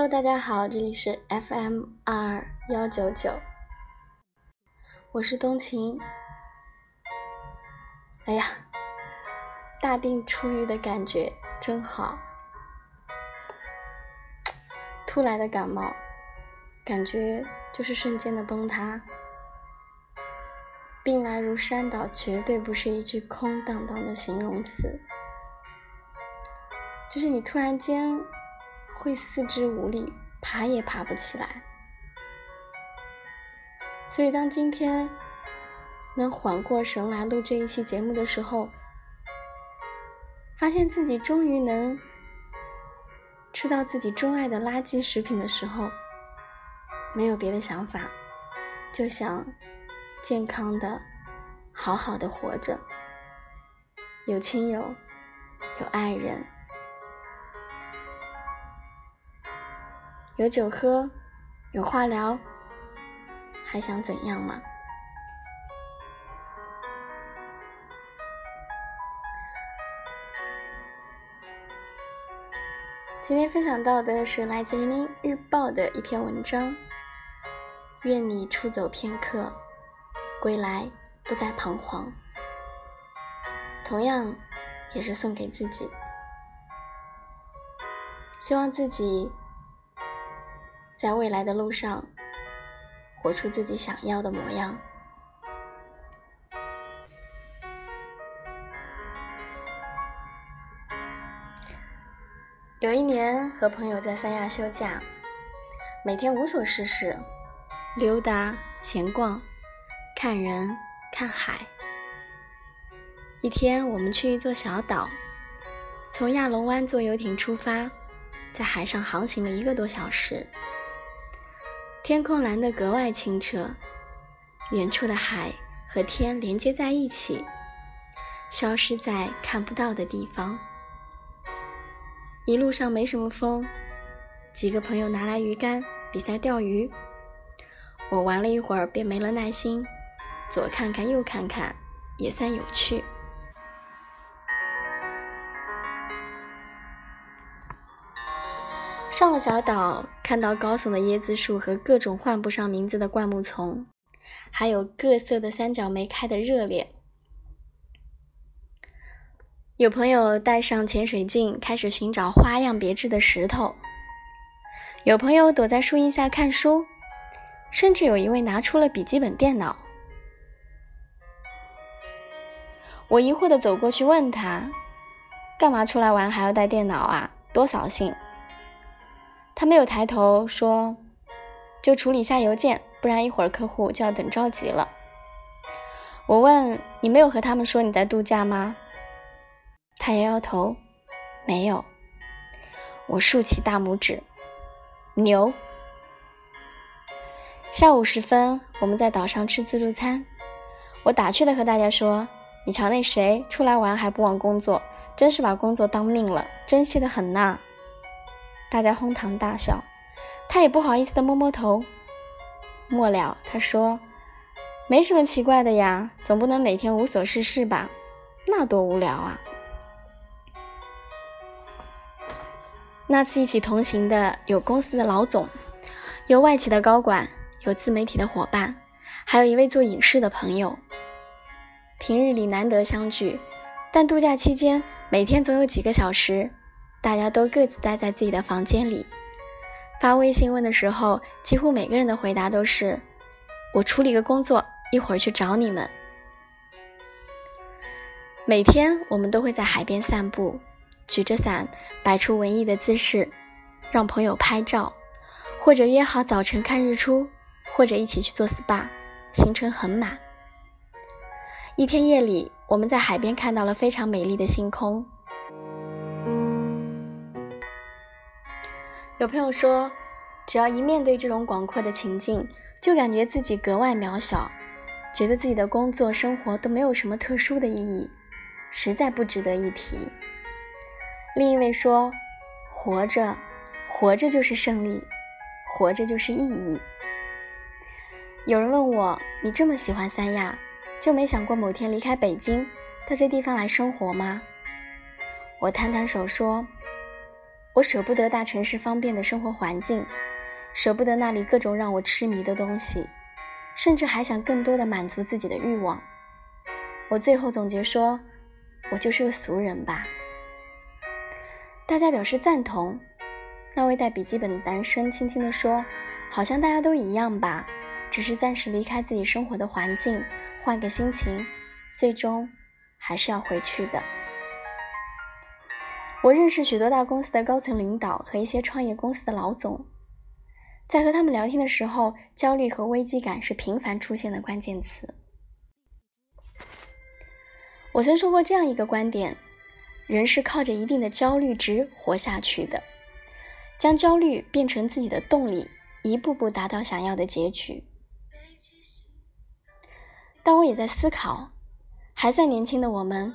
Hello，大家好，这里是 FM 二幺九九，我是冬晴。哎呀，大病初愈的感觉真好，突来的感冒，感觉就是瞬间的崩塌。病来如山倒，绝对不是一句空荡荡的形容词，就是你突然间。会四肢无力，爬也爬不起来。所以，当今天能缓过神来录这一期节目的时候，发现自己终于能吃到自己钟爱的垃圾食品的时候，没有别的想法，就想健康的、好好的活着，有亲友，有爱人。有酒喝，有话聊，还想怎样吗？今天分享到的是来自人民日报的一篇文章。愿你出走片刻，归来不再彷徨。同样，也是送给自己，希望自己。在未来的路上，活出自己想要的模样。有一年和朋友在三亚休假，每天无所事事，溜达、闲逛、看人、看海。一天，我们去一座小岛，从亚龙湾坐游艇出发，在海上航行了一个多小时。天空蓝得格外清澈，远处的海和天连接在一起，消失在看不到的地方。一路上没什么风，几个朋友拿来鱼竿比赛钓鱼，我玩了一会儿便没了耐心，左看看右看看，也算有趣。上了小岛，看到高耸的椰子树和各种唤不上名字的灌木丛，还有各色的三角梅开的热烈。有朋友带上潜水镜，开始寻找花样别致的石头；有朋友躲在树荫下看书，甚至有一位拿出了笔记本电脑。我疑惑地走过去问他：“干嘛出来玩还要带电脑啊？多扫兴！”他没有抬头说：“就处理一下邮件，不然一会儿客户就要等着急了。”我问：“你没有和他们说你在度假吗？”他摇摇头：“没有。”我竖起大拇指：“牛！”下午时分，我们在岛上吃自助餐。我打趣的和大家说：“你瞧那谁出来玩还不忘工作，真是把工作当命了，珍惜的很呐。”大家哄堂大笑，他也不好意思的摸摸头。末了，他说：“没什么奇怪的呀，总不能每天无所事事吧？那多无聊啊！”那次一起同行的有公司的老总，有外企的高管，有自媒体的伙伴，还有一位做影视的朋友。平日里难得相聚，但度假期间每天总有几个小时。大家都各自待在自己的房间里，发微信问的时候，几乎每个人的回答都是：“我处理个工作，一会儿去找你们。”每天我们都会在海边散步，举着伞，摆出文艺的姿势，让朋友拍照，或者约好早晨看日出，或者一起去做 SPA，行程很满。一天夜里，我们在海边看到了非常美丽的星空。有朋友说，只要一面对这种广阔的情境，就感觉自己格外渺小，觉得自己的工作生活都没有什么特殊的意义，实在不值得一提。另一位说，活着，活着就是胜利，活着就是意义。有人问我，你这么喜欢三亚，就没想过某天离开北京，到这地方来生活吗？我摊摊手说。我舍不得大城市方便的生活环境，舍不得那里各种让我痴迷的东西，甚至还想更多的满足自己的欲望。我最后总结说，我就是个俗人吧。大家表示赞同。那位带笔记本的男生轻轻地说：“好像大家都一样吧，只是暂时离开自己生活的环境，换个心情，最终还是要回去的。”我认识许多大公司的高层领导和一些创业公司的老总，在和他们聊天的时候，焦虑和危机感是频繁出现的关键词。我曾说过这样一个观点：人是靠着一定的焦虑值活下去的，将焦虑变成自己的动力，一步步达到想要的结局。但我也在思考，还算年轻的我们，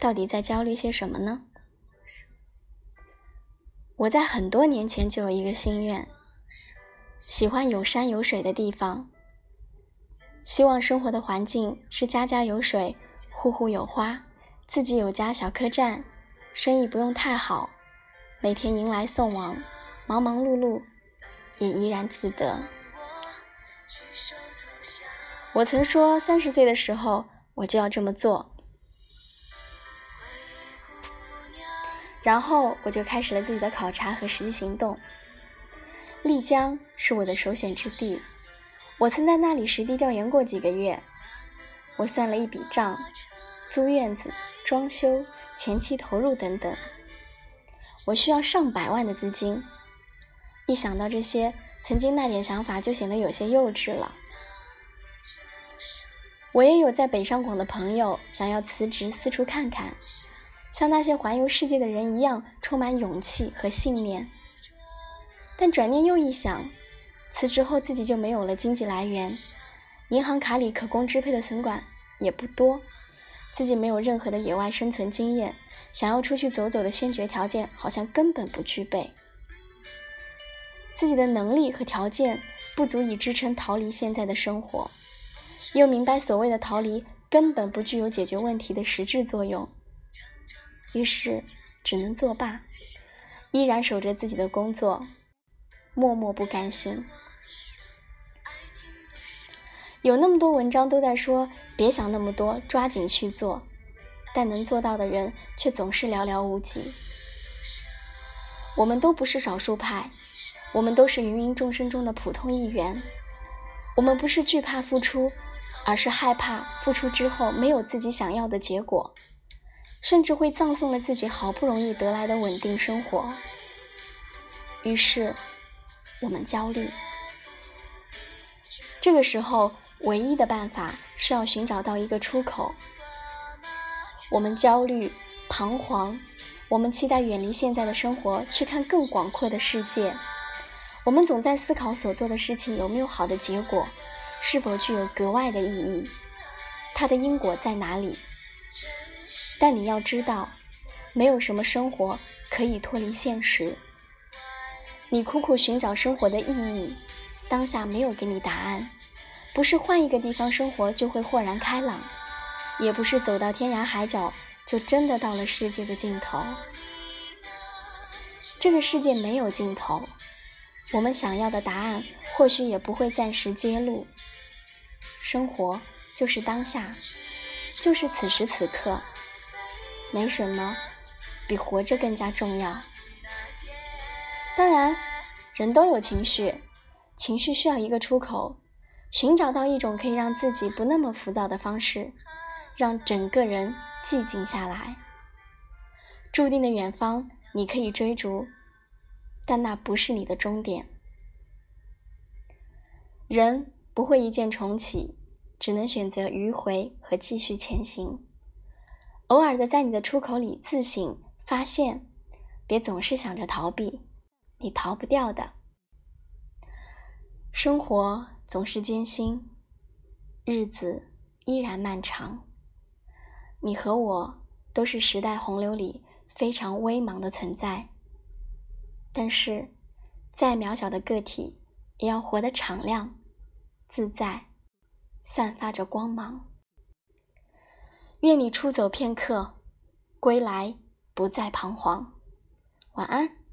到底在焦虑些什么呢？我在很多年前就有一个心愿，喜欢有山有水的地方，希望生活的环境是家家有水，户户有花，自己有家小客栈，生意不用太好，每天迎来送往，忙忙碌碌，也怡然自得。我曾说，三十岁的时候我就要这么做。然后我就开始了自己的考察和实际行动。丽江是我的首选之地，我曾在那里实地调研过几个月。我算了一笔账，租院子、装修、前期投入等等，我需要上百万的资金。一想到这些，曾经那点想法就显得有些幼稚了。我也有在北上广的朋友，想要辞职四处看看。像那些环游世界的人一样，充满勇气和信念。但转念又一想，辞职后自己就没有了经济来源，银行卡里可供支配的存款也不多，自己没有任何的野外生存经验，想要出去走走的先决条件好像根本不具备。自己的能力和条件不足以支撑逃离现在的生活，又明白所谓的逃离根本不具有解决问题的实质作用。于是，只能作罢，依然守着自己的工作，默默不甘心。有那么多文章都在说，别想那么多，抓紧去做，但能做到的人却总是寥寥无几。我们都不是少数派，我们都是芸芸众生中的普通一员。我们不是惧怕付出，而是害怕付出之后没有自己想要的结果。甚至会葬送了自己好不容易得来的稳定生活。于是，我们焦虑。这个时候，唯一的办法是要寻找到一个出口。我们焦虑、彷徨，我们期待远离现在的生活，去看更广阔的世界。我们总在思考所做的事情有没有好的结果，是否具有格外的意义，它的因果在哪里？但你要知道，没有什么生活可以脱离现实。你苦苦寻找生活的意义，当下没有给你答案。不是换一个地方生活就会豁然开朗，也不是走到天涯海角就真的到了世界的尽头。这个世界没有尽头，我们想要的答案或许也不会暂时揭露。生活就是当下，就是此时此刻。没什么比活着更加重要。当然，人都有情绪，情绪需要一个出口，寻找到一种可以让自己不那么浮躁的方式，让整个人寂静下来。注定的远方，你可以追逐，但那不是你的终点。人不会一键重启，只能选择迂回和继续前行。偶尔的在你的出口里自省发现，别总是想着逃避，你逃不掉的。生活总是艰辛，日子依然漫长。你和我都是时代洪流里非常微茫的存在，但是，再渺小的个体，也要活得敞亮、自在，散发着光芒。愿你出走片刻，归来不再彷徨。晚安。